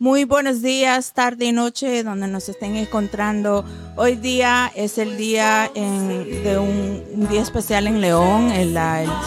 Muy buenos días, tarde y noche, donde nos estén encontrando. Hoy día es el día de un, día especial en León,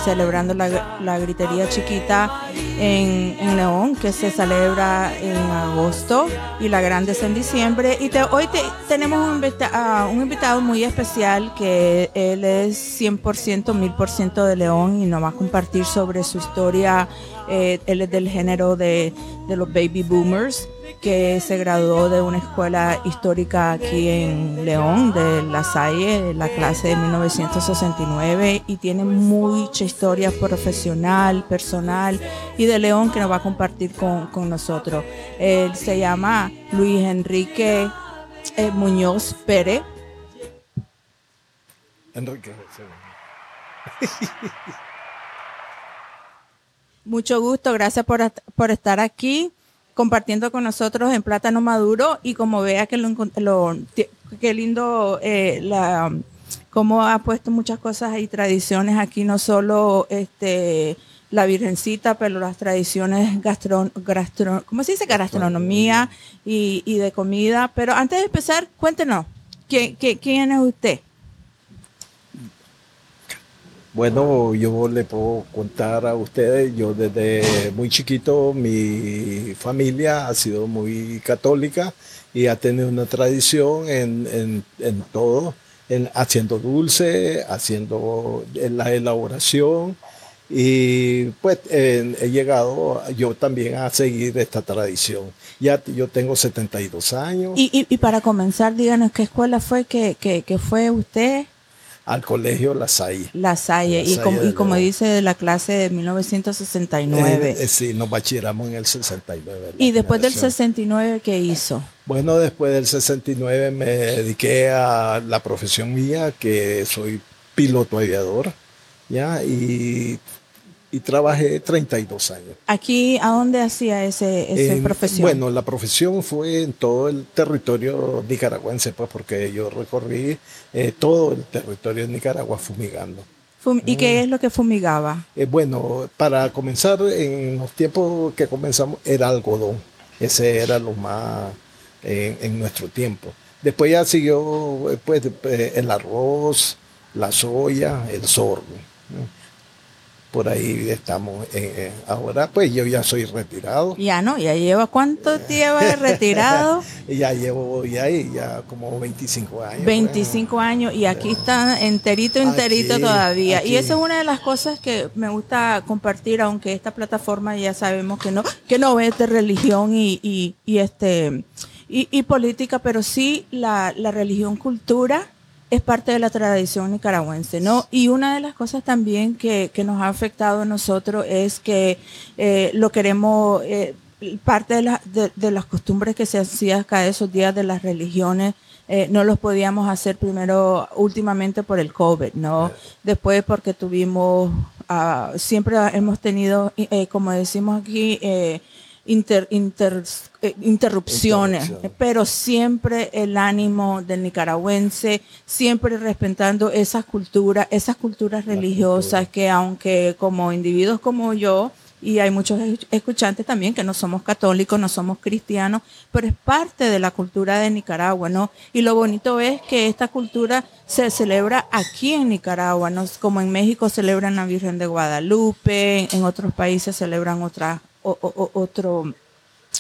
celebrando la, gritería chiquita en, León, que se celebra en agosto y la grande es en diciembre. Y hoy tenemos un, un, invitado muy especial que él es 100%, 1000% de León y nos va a compartir sobre su historia eh, él es del género de, los baby boomers, que se graduó de una escuela histórica aquí en León, de La Salle, la clase de 1969, y tiene mucha historia profesional, personal y de León que nos va a compartir con, nosotros. Él se llama Luis Enrique eh, Muñoz Pérez. Enrique. Mucho gusto, gracias por, por estar aquí compartiendo con nosotros en Plátano Maduro y como vea que lo, lo qué lindo eh, la cómo ha puesto muchas cosas y tradiciones aquí, no solo este la Virgencita, pero las tradiciones gastro, gastro ¿cómo se dice? Gastronomía y, y, de comida. Pero antes de empezar, cuéntenos, ¿quién, quién es usted? Bueno, yo le puedo contar a ustedes, yo desde muy chiquito mi familia ha sido muy católica y ha tenido una tradición en, todo, en, haciendo dulce, haciendo la elaboración y pues he llegado yo también a seguir esta tradición. Ya yo tengo 72 años. Y, y, para comenzar, díganos qué escuela fue que, que fue usted al colegio La Salle. La Salle, y, como, y como dice de la clase de 1969. Eh, sí, nos bachilleramos en el 69. ¿Y después del 69 qué hizo? Bueno, después del 69 me dediqué a la profesión mía, que soy piloto aviador, ¿ya? Y y trabajé 32 años. ¿Aquí a dónde hacía ese, esa profesión? Bueno, la profesión fue en todo el territorio nicaragüense, pues porque yo recorrí eh, todo el territorio de Nicaragua fumigando. ¿Y qué mm. es lo que fumigaba? Eh, bueno, para comenzar, en los tiempos que comenzamos era algodón. Ese era lo más eh, en nuestro tiempo. Después ya siguió pues, el arroz, la soya, el sorgo por ahí estamos. Eh, eh, ahora pues yo ya soy retirado. Ya no, ya lleva cuánto tiempo retirado. ya llevo ya, ya como 25 años. 25 pues. años y aquí está enterito, enterito todavía. Y esa es una de las cosas que me gusta compartir, aunque esta plataforma ya sabemos que no, que no es de religión y, y, y este y, y, política, pero sí la, la religión cultura es parte de la tradición nicaragüense, ¿no? Y una de las cosas también que, nos ha afectado a nosotros es que eh, lo queremos, eh, parte de, de, las costumbres que se hacían cada esos días de las religiones, eh, no los podíamos hacer primero, últimamente por el COVID, ¿no? Después porque tuvimos, ah, siempre hemos tenido, como decimos aquí, inter, eh, interrupciones, pero siempre el ánimo del nicaragüense, siempre respetando esas culturas, esas culturas religiosas que aunque como individuos como yo, y hay muchos escuchantes también que no somos católicos, no somos cristianos, pero es parte de la cultura de Nicaragua, ¿no? Y lo bonito es que esta cultura se celebra aquí en Nicaragua, ¿no? Como en México celebran la Virgen de Guadalupe, en otros países celebran otras otro,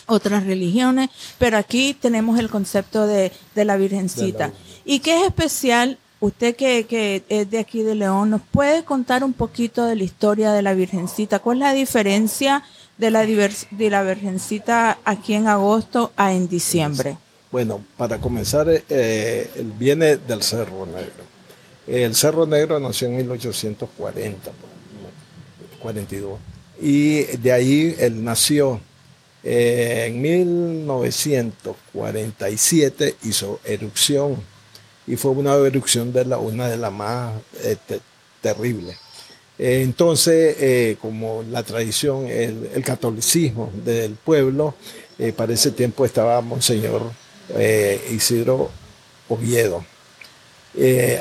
otras religiones, pero aquí tenemos el concepto de, la Virgencita. ¿Y qué es especial? Usted que, es de aquí de León, ¿nos puede contar un poquito de la historia de la Virgencita? ¿Cuál es la diferencia de la, de la Virgencita aquí en agosto a en diciembre? Bueno, para comenzar, eh, viene del Cerro Negro. El Cerro Negro nació en 1840, 42 y de ahí él nació. Eh, en 1947 hizo erupción y fue una erupción de la, una de las más eh, terribles. Eh, entonces, como la tradición, el, catolicismo del pueblo, para ese tiempo estaba Monseñor Isidro Oviedo,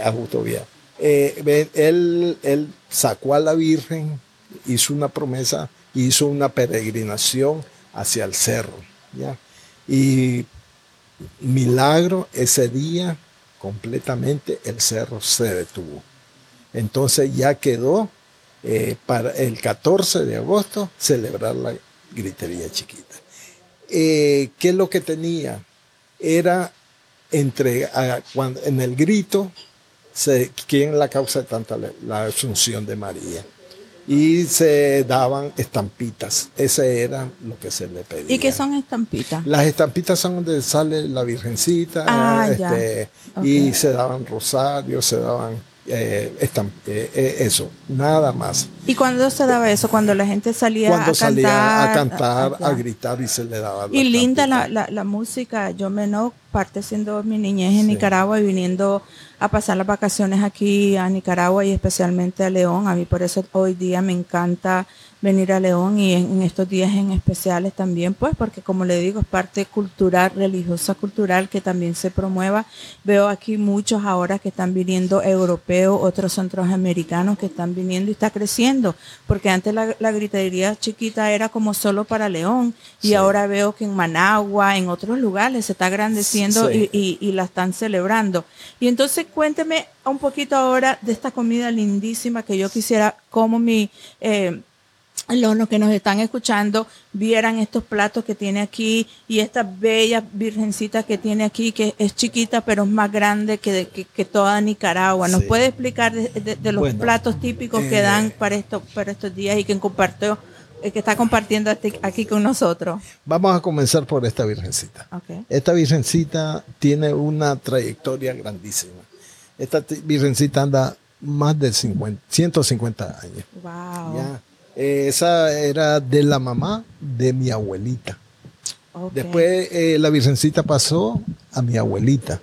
Augusto Oviedo. Él, él sacó a la Virgen, hizo una promesa, hizo una peregrinación hacia el cerro. ¿ya? Y milagro, ese día completamente el cerro se detuvo. Entonces ya quedó eh, para el 14 de agosto celebrar la gritería chiquita. Eh, ¿Qué es lo que tenía? Era entre, cuando, en el grito, se, ¿quién la causa de tanta la asunción de María? Y se daban estampitas. Ese era lo que se le pedía. ¿Y qué son estampitas? Las estampitas son donde sale la Virgencita, Ah, ya. este, y se daban rosarios, se daban eh, eh, eh, eso, nada más. ¿Y cuándo se daba eso? Cuando la gente salía Cuando a salía cantar. a cantar, ya. a gritar y se le daba la Y linda la, la, la música. Yo me no parte siendo mi niñez en Nicaragua y viniendo a pasar las vacaciones aquí a Nicaragua y especialmente a León. A mí por eso hoy día me encanta venir a León y en, en estos días en especiales también, pues porque como le digo, es parte cultural, religiosa, cultural que también se promueva. Veo aquí muchos ahora que están viniendo europeos, otros centroamericanos que están viniendo y está creciendo, porque antes la, la gritería chiquita era como solo para León y Sí. ahora veo que en Managua, en otros lugares se está agrandeciendo Sí. Y, y- y la están celebrando. Y entonces cuénteme un poquito ahora de esta comida lindísima que yo quisiera, como mi... eh, los, que nos están escuchando vieran estos platos que tiene aquí y esta bella virgencita que tiene aquí, que es chiquita pero es más grande que, que, que toda Nicaragua. ¿Nos Sí. puede explicar de, de- de los Bueno, platos típicos que eh, dan para, estos para estos días y que compartió, que está compartiendo este- aquí con nosotros? Vamos a comenzar por esta Virgencita. Okay. Esta Virgencita tiene una trayectoria grandísima. Esta Virgencita anda más de 50, 150 años. Wow. Ya. Eh, esa era de la mamá de mi abuelita. Ok. Después eh, la Virgencita pasó a mi abuelita.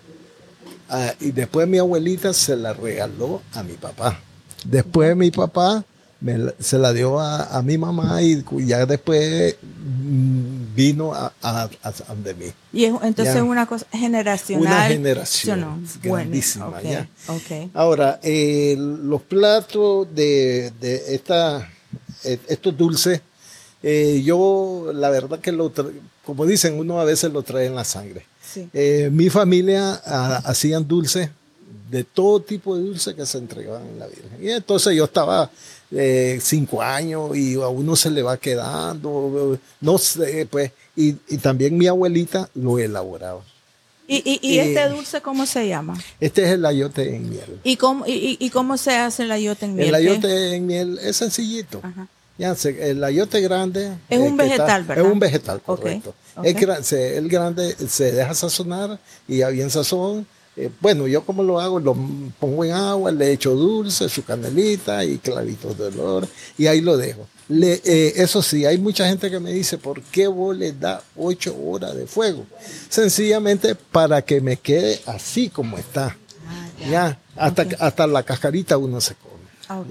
Ah, y después mi abuelita se la regaló a mi papá. Después mi papá me se la dio a, a mi mamá y ya después mm, vino a, a, a donde mí. Y es, entonces es una cosa generacional. Una generación grandísima, Bueno, ok, ya. Ahora, eh, los platos de, de esta, eh, estos dulces, eh, yo la verdad que lo, como dicen, uno a veces lo trae en la sangre. Sí. Eh, mi familia ah, hacían dulces, de todo tipo de dulces que se entregaban en la Virgen. Y entonces yo estaba eh, cinco años y a uno se le va quedando, no sé, pues, y, y también mi abuelita lo elaboraba. ¿Y, y, y Eh, este dulce cómo se llama? Este es el ayote en miel. ¿Y cómo, y, cómo se hace el ayote en miel? El ayote en miel es sencillito. Ajá. Ya, se- el ayote grande. Es un que vegetal, ¿verdad? Es un vegetal, correcto. el grande se deja sazonar y ya bien sazón. Eh, bueno, yo como lo hago, lo pongo en agua, le echo dulce, su canelita y clavitos de olor y ahí lo dejo. Le- eh, eso sí, hay mucha gente que me dice, ¿por qué vos le das ocho horas de fuego? Sencillamente para que me quede así como está. Ah, Ya, hasta, hasta la cascarita uno se come. Ah.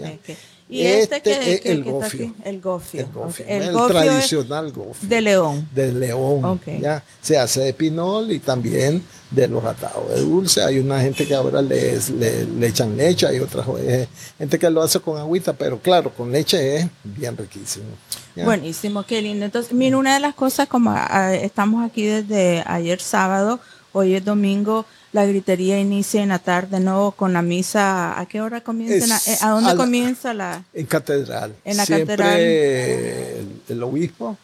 ¿Y este, Este que, es que- el que gofio. aquí? El gofio. El gofio. El, el, gofio es tradicional gofio. de León. de león. Ok. ¿ya? Se hace de pinol y también de los atados de dulce. Hay una gente que ahora le, le, le echan leche, hay otra eh, gente que lo hace con agüita, pero claro, con leche es bien riquísimo. ¿ya? Buenísimo, qué lindo. Entonces, mira, una de las cosas, como ah, estamos aquí desde ayer sábado, hoy es domingo, la gritería inicia en la tarde, ¿no? Con la misa, ¿a qué hora comienza? Es ¿A dónde a la- comienza la...? En catedral. En la Siempre catedral. El, el obispo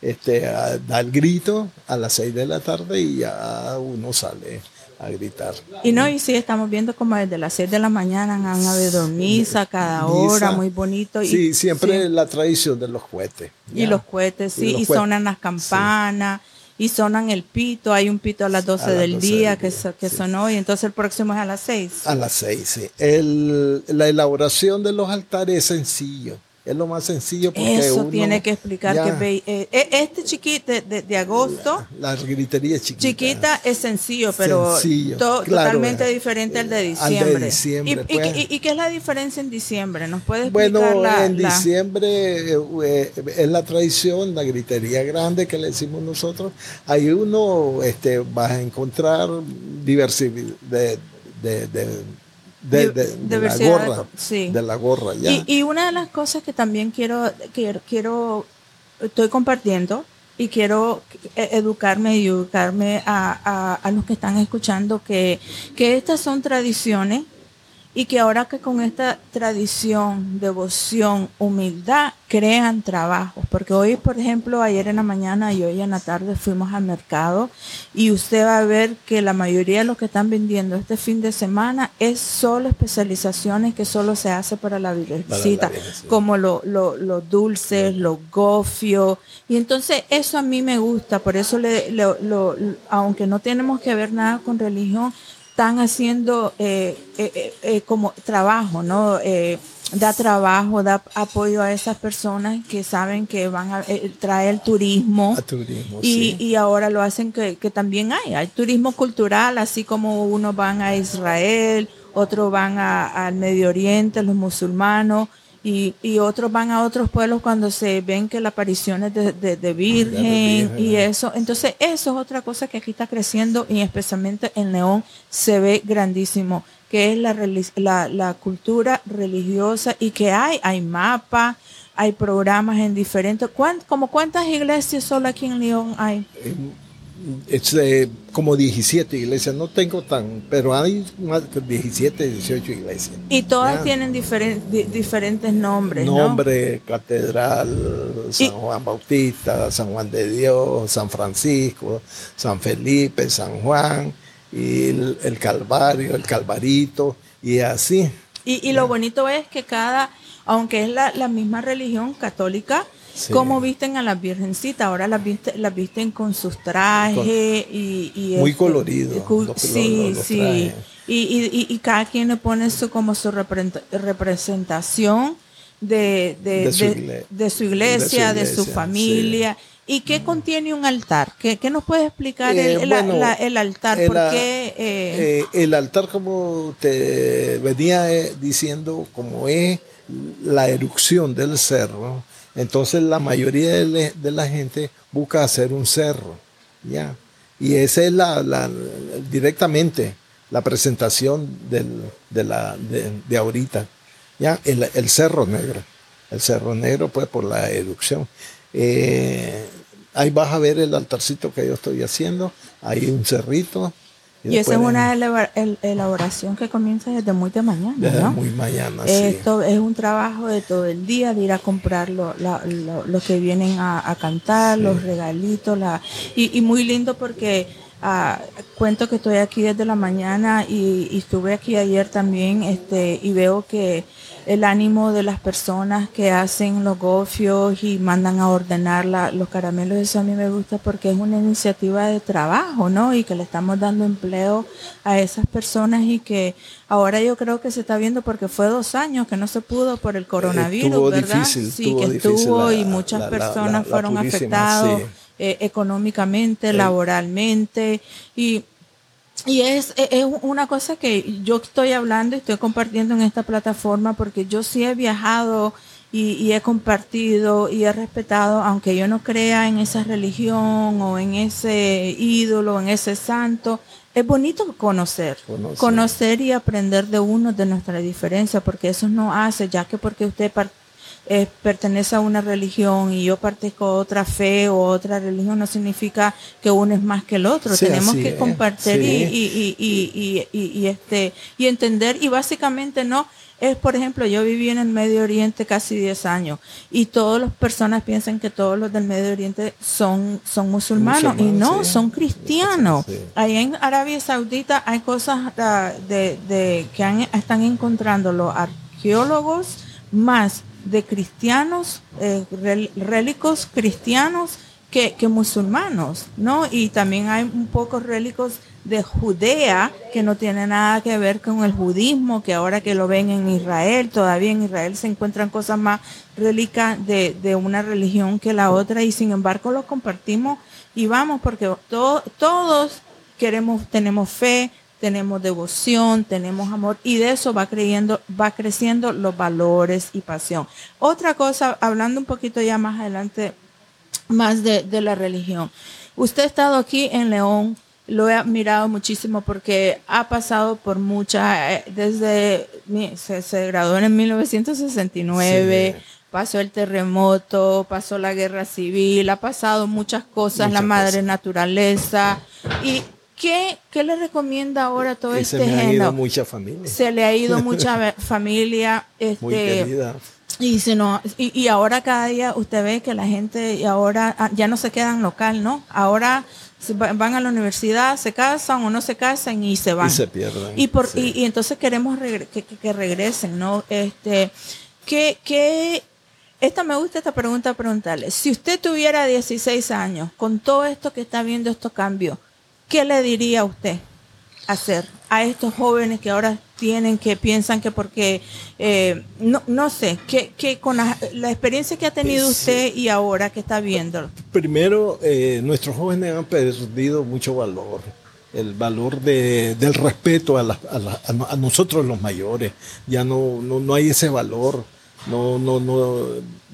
este, a- da el grito a las seis de la tarde y ya uno sale a gritar. Y no, y sí, estamos viendo como desde las 6 de la mañana han habido misa cada hora, muy bonito. Y, Sí, siempre sí. la tradición de los cohetes. Y ¿ya? los cohetes, Y sí, y, cohetes, sonan las campanas, y sonan el pito, hay un pito a las 12 A las del 12 día del que, día, so- que sí. sonó, y entonces el próximo es a las 6. A las seis, sí. El- la elaboración de los altares es sencillo. Es lo más sencillo. Porque Eso uno tiene que explicar ya- que eh, eh, este chiquito de, de- agosto, La gritería chiquita. chiquita es sencillo, pero Sencillo, to- claro, totalmente eh, diferente al de al de diciembre. ¿Y, pues. y- y qué es la diferencia en diciembre? ¿Nos puede explicar Bueno, la, en la- diciembre eh, es la tradición, la gritería grande que le decimos nosotros. Ahí uno este, va a encontrar diversidad de, de, de, de- de- de la gorra. sí. De la gorra, ya. Y, y una de las cosas que también quiero, quiero, quiero estoy compartiendo y quiero e- educarme y educarme a, a- a los que están escuchando que, que estas son tradiciones y que ahora que con esta tradición, devoción, humildad, crean trabajos. Porque hoy, por ejemplo, ayer en la mañana y hoy en la tarde fuimos al mercado y usted va a ver que la mayoría de los que están vendiendo este fin de semana es solo especializaciones que solo se hace para la virgencita, como lo- lo- los dulces, los gofios. Y entonces eso a mí me gusta, por eso le, lo- lo- aunque no tenemos que ver nada con religión, están haciendo eh, eh, eh, eh, como trabajo, ¿no? Eh, da trabajo, da apoyo a esas personas que saben que van a eh, traer turismo. A turismo, Y, sí. y ahora lo hacen que, que también hay, hay turismo cultural, así como unos van a Israel, otros van al Medio Oriente, los musulmanos, y, y otros van a otros pueblos cuando se ven que la aparición es de, de- de virgen Virgen, y eso. Entonces, eso es otra cosa que aquí está creciendo y especialmente en León se ve grandísimo, que es la, la, la cultura religiosa y que hay, hay mapas, hay programas en diferentes... ¿cuán- como cuántas iglesias solo aquí en León hay? Como 17 iglesias, no tengo tan, pero hay más de 17, 18 iglesias. Y todas Ya. tienen diferen- di- diferentes nombres, ¿no? Nombre, Catedral, San Y- Juan Bautista, San Juan de Dios, San Francisco, San Felipe, San Juan, y el, el Calvario, el Calvarito, y así. Y, y lo bonito es que cada, aunque es la, la misma religión católica, Sí. como visten a las virgencitas, ahora las, viste, las visten con sus trajes y, y Muy este, colorido, los- sí, los- los sí. Y, y, cada quien le pone su como su representación de, de, De su de- igle- de su iglesia, de su, iglesia, familia. ¿Y qué contiene un altar? ¿Qué, qué nos puede explicar Eh, el, la- bueno, la- el altar? el ¿Por a- qué? eh, Eh, el altar, como te venía diciendo, como es la erupción del cerro, entonces la mayoría de, la gente busca hacer un cerro, ¿ya? Y esa es la, directamente la presentación de, la, de, ahorita, ¿ya? El, el cerro negro, el cerro negro pues por la erupción. Eh, ahí vas a ver el altarcito que yo estoy haciendo, hay un cerrito. Y esa es una elaboración que comienza desde muy de mañana, desde ¿no? muy mañana, sí. Esto es un trabajo de todo el día, de ir a comprar lo, la- lo- los que vienen a, a cantar, los regalitos, la, y, y muy lindo porque ah, cuento que estoy aquí desde la mañana y, y estuve aquí ayer también, este, y veo que el ánimo de las personas que hacen los gofios y mandan a ordenar la- los caramelos, eso a mí me gusta porque es una iniciativa de trabajo, ¿no? Y que le estamos dando empleo a esas personas y que ahora yo creo que se está viendo porque fue dos años que no se pudo por el coronavirus, Estuvo ¿verdad? difícil, sí, estuvo que estuvo la- y muchas la- personas fueron sí. eh, económicamente, laboralmente y y es, es- una cosa que yo estoy hablando y estoy compartiendo en esta plataforma porque yo sí he viajado y, y he compartido y he respetado, aunque yo no crea en esa religión o en ese ídolo, en ese santo, es bonito conocer, Conocer. conocer y aprender de uno de nuestra diferencia, porque eso no hace, ya que porque usted eh, pertenece a una religión y yo partezco a otra fe o otra religión, no significa que uno es más que el otro. Sí, Tenemos que es, compartir sí. y, y, y, y, este, y entender, y básicamente no, es por ejemplo, yo viví en el Medio Oriente casi 10 años y todas las personas piensan que todos los del Medio Oriente son, son musulmanos y no, sí. son cristianos. Sí. Ahí en Arabia Saudita hay cosas ah, de, de, que han- están encontrando los arqueólogos más de cristianos, eh, rélicos cristianos que, que musulmanos, ¿no? Y también hay un poco rélicos de Judea, que no tiene nada que ver con el budismo, que ahora que lo ven en Israel, todavía en Israel se encuentran cosas más relicas de, de una religión que la otra y sin embargo lo compartimos y vamos porque todos queremos, tenemos fe, tenemos devoción, tenemos amor y de eso va creyendo, va creciendo los valores y pasión. Otra cosa, hablando un poquito ya más adelante, más de, de la religión. Usted ha estado aquí en León, lo he admirado muchísimo porque ha pasado por muchas, eh, desde, se, graduó en 1969, pasó el terremoto, pasó la guerra civil, ha pasado muchas cosas, la madre naturaleza. ¿Y qué, qué le recomienda ahora todo este se le ha ido mucha familia. Se le ha ido mucha familia. Este, Muy querida. Y, si no, y, y ahora cada día usted ve que la gente y ahora ah, ya no se quedan local, ¿no? Ahora van a la universidad, se casan o no se casan y se van. Y se pierden. Y, por, y, entonces queremos que, que, regresen, ¿no? Este, ¿qué, qué, esta me gusta esta pregunta preguntarle. Si usted tuviera 16 años, con todo esto que está viendo, estos cambios, ¿qué le diría a usted hacer a estos jóvenes que ahora tienen, que piensan que porque, eh, no, no sé, que, que con la, experiencia que ha tenido usted y ahora que está viendo. Primero, eh, nuestros jóvenes han perdido mucho valor el valor de, del respeto a, a, nosotros los mayores. Ya no, no, hay ese valor. No, no, no.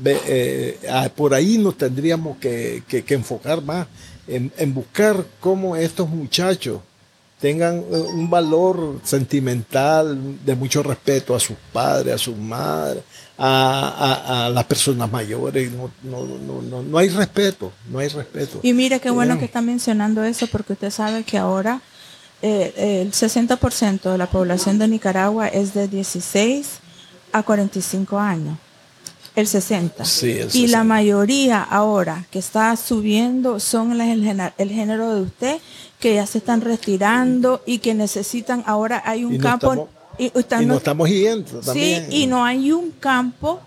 Eh, ah, por ahí nos tendríamos que, que, enfocar más en, en, buscar cómo estos muchachos tengan eh, un valor sentimental de mucho respeto a sus padres, a sus madres, a, las personas mayores. No, no, no, no, hay respeto, no hay respeto. Y mire qué bueno que está mencionando eso, porque usted sabe que ahora eh, el 60% de la población de Nicaragua es de 16 a 45 años el 60. Y la mayoría ahora que está subiendo son el, el, género de usted, que ya se están retirando y que necesitan, ahora hay un campo... y, no estamos yendo también. Sí, y no hay un campo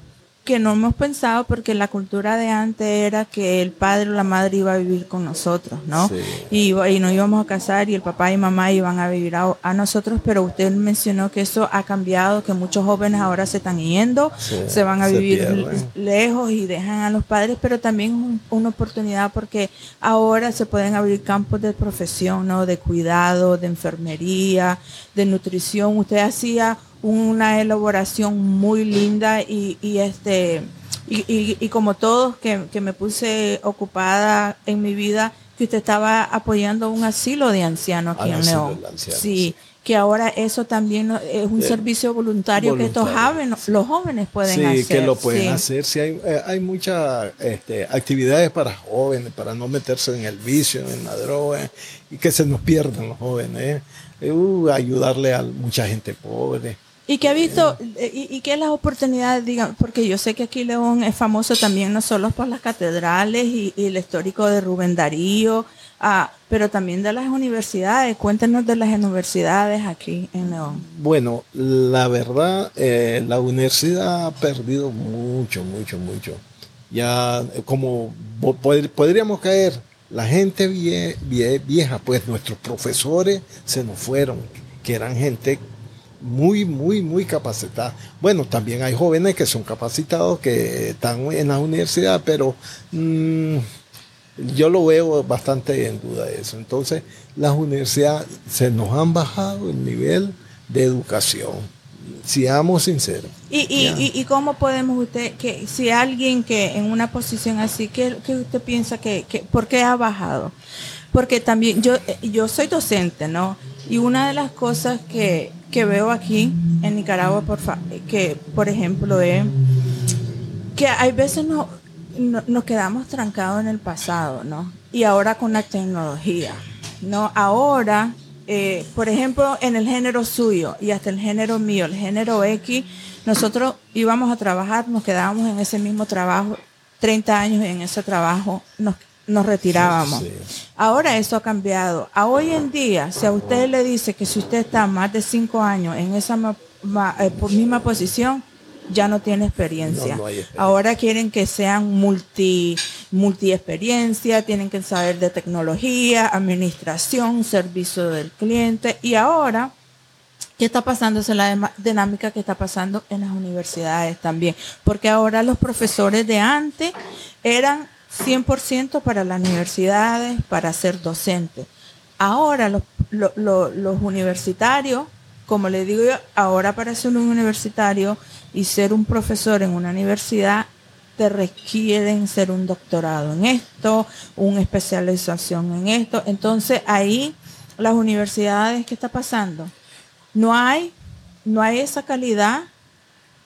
que no hemos pensado porque la cultura de antes era que el padre o la madre iba a vivir con nosotros, ¿no? Y, y, nos íbamos a casar y el papá y mamá iban a vivir a, nosotros, pero usted mencionó que eso ha cambiado, que muchos jóvenes ahora se están yendo, se van a vivir lejos y dejan a los padres, pero también una oportunidad porque ahora se pueden abrir campos de profesión, ¿no? De cuidado, de enfermería, de nutrición. Usted hacía una elaboración muy linda y, y este y, y, como todos que, que, me puse ocupada en mi vida que usted estaba apoyando un asilo de ancianos aquí en León. Sí, que ahora eso también es un servicio voluntario, que estos jóvenes, los jóvenes pueden hacer. Sí, que lo pueden hacer. Sí, hay, eh, hay muchas este, actividades para jóvenes, para no meterse en el vicio, en la droga, y que se nos pierdan los jóvenes. ¿eh? Uh, ayudarle a mucha gente pobre. ¿Y qué ha visto, eh, y, y qué las oportunidades, digan, porque yo sé que aquí León es famoso también no solo por las catedrales y, el histórico de Rubén Darío, ah, pero también de las universidades. Cuéntenos de las universidades aquí en León. Bueno, la verdad, eh, la universidad ha perdido mucho, mucho, mucho. Ya como podríamos caer, la gente vieja, pues nuestros profesores se nos fueron, que eran gente muy, muy, muy capacitada. Bueno, también hay jóvenes que son capacitados, que están en la universidad, pero mm, yo lo veo bastante en duda eso. Entonces, las universidades se nos han bajado el nivel de educación. Seamos sinceros. ¿Y, y, y, cómo podemos usted, que si alguien que en una posición así, ¿qué, usted piensa que, que, por qué ha bajado? Porque también yo, yo soy docente, ¿no? Y una de las cosas que, que veo aquí en Nicaragua, por que por ejemplo es que hay veces no, nos quedamos trancados en el pasado, ¿no? Y ahora con la tecnología, ¿no? Ahora, eh, por ejemplo, en el género suyo y hasta el género mío, el género X, nosotros íbamos a trabajar, nos quedábamos en ese mismo trabajo 30 años en ese trabajo nos nos retirábamos. Ahora eso ha cambiado. A hoy en día, si a usted le dice que si usted está más de cinco años en esa eh, misma posición, ya no tiene experiencia. Ahora quieren que sean multi, multiexperiencia, tienen que saber de tecnología, administración, servicio del cliente y ahora ¿Qué está pasando? Esa es la dinámica que está pasando en las universidades también. Porque ahora los profesores de antes eran 100% para las universidades, para ser docentes. Ahora los, los, universitarios, como le digo yo, ahora para ser un universitario y ser un profesor en una universidad, te requieren ser un doctorado en esto, una especialización en esto. Entonces ahí las universidades, ¿qué está pasando? no hay, no hay esa calidad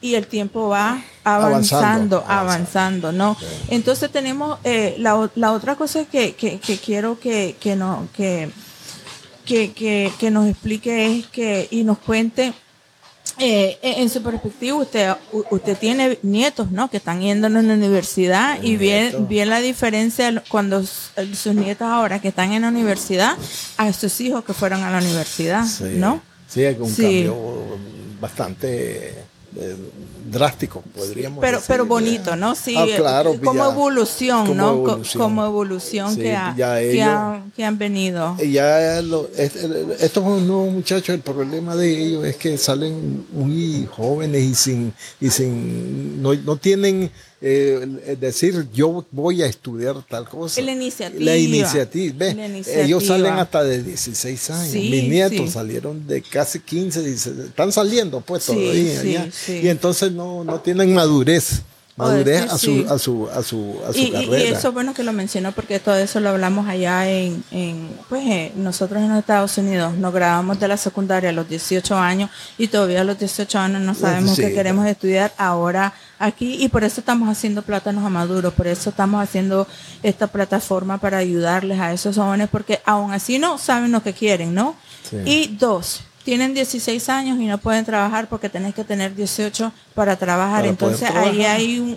y el tiempo va avanzando, avanzando, ¿no? Entonces tenemos eh, la, la, otra cosa que, que, quiero que, que, no, que, que, que, nos explique es que y nos cuente eh, en su perspectiva, usted, usted tiene nietos, ¿no? Que están yendo a la universidad y bien, bien la diferencia cuando sus nietos ahora que están en la universidad a sus hijos que fueron a la universidad, ¿no? Sí, es un cambio bastante eh, drástico, podríamos pero, decir. Pero bonito, ¿no? Sí, ah, claro, como evolución, ¿no? Como evolución que, que, han venido. Ya estos nuevos muchachos, el problema de ellos es que salen muy jóvenes y sin, y sin no, no tienen eh, decir yo voy a estudiar tal cosa. La iniciativa. La iniciativa. Ellos salen hasta de 16 años. Mis nietos salieron de casi 15, están saliendo pues todavía. Y entonces no, no tienen madurez madurez a, su, a, su, a, su, a su y, carrera. Y eso bueno que lo mencionó porque todo eso lo hablamos allá en, en pues eh, nosotros en los Estados Unidos nos grabamos de la secundaria a los 18 años y todavía a los 18 años no sabemos qué queremos estudiar ahora aquí y por eso estamos haciendo plátanos a maduros, por eso estamos haciendo esta plataforma para ayudarles a esos jóvenes porque aún así no saben lo que quieren, ¿no? Y dos, tienen 16 años y no pueden trabajar porque tenés que tener 18 para trabajar. Entonces ahí hay un,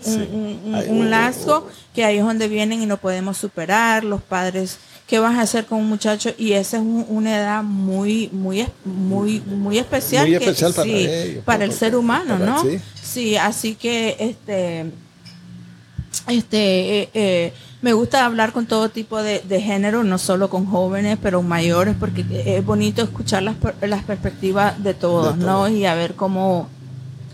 un, lazo que ahí es donde vienen y no podemos superar. Los padres, ¿qué vas a hacer con un muchacho? Y esa es una edad muy, muy, muy, muy especial. Muy especial para, ellos, para el ser humano, ¿no? Sí. así que este, este, eh, eh, me gusta hablar con todo tipo de, género, no solo con jóvenes, pero mayores, porque es bonito escuchar las, las perspectivas de todos, ¿no? Y a ver cómo,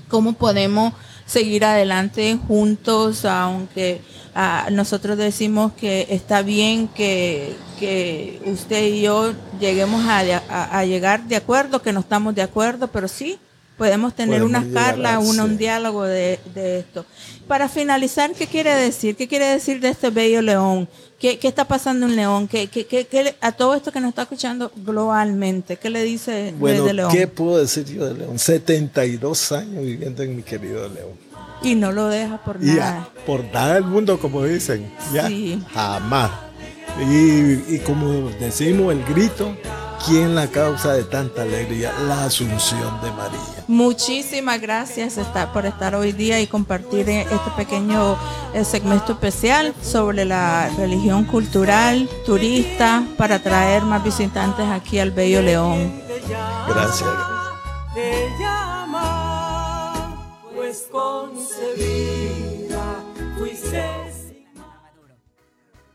cómo podemos seguir adelante juntos, aunque ah, nosotros decimos que está bien que, que usted y yo lleguemos a, a, llegar de acuerdo, que no estamos de acuerdo, pero sí podemos tener una carla, un diálogo de, esto. Para finalizar, ¿qué quiere decir? ¿Qué quiere decir de este bello león? ¿Qué, está pasando en León? ¿Qué, qué, a todo esto que nos está escuchando globalmente, ¿qué le dice de, León? ¿Qué puedo decir yo de León? 72 años viviendo en mi querido León. Y no lo deja por nada. por nada del mundo, como dicen. Ya, Jamás. Y, y como decimos, el grito ¿Quién la causa de tanta alegría? La Asunción de María. Muchísimas gracias por estar hoy día y compartir este pequeño eh, segmento especial sobre la religión cultural turista para traer más visitantes aquí al Bello León. Gracias. pues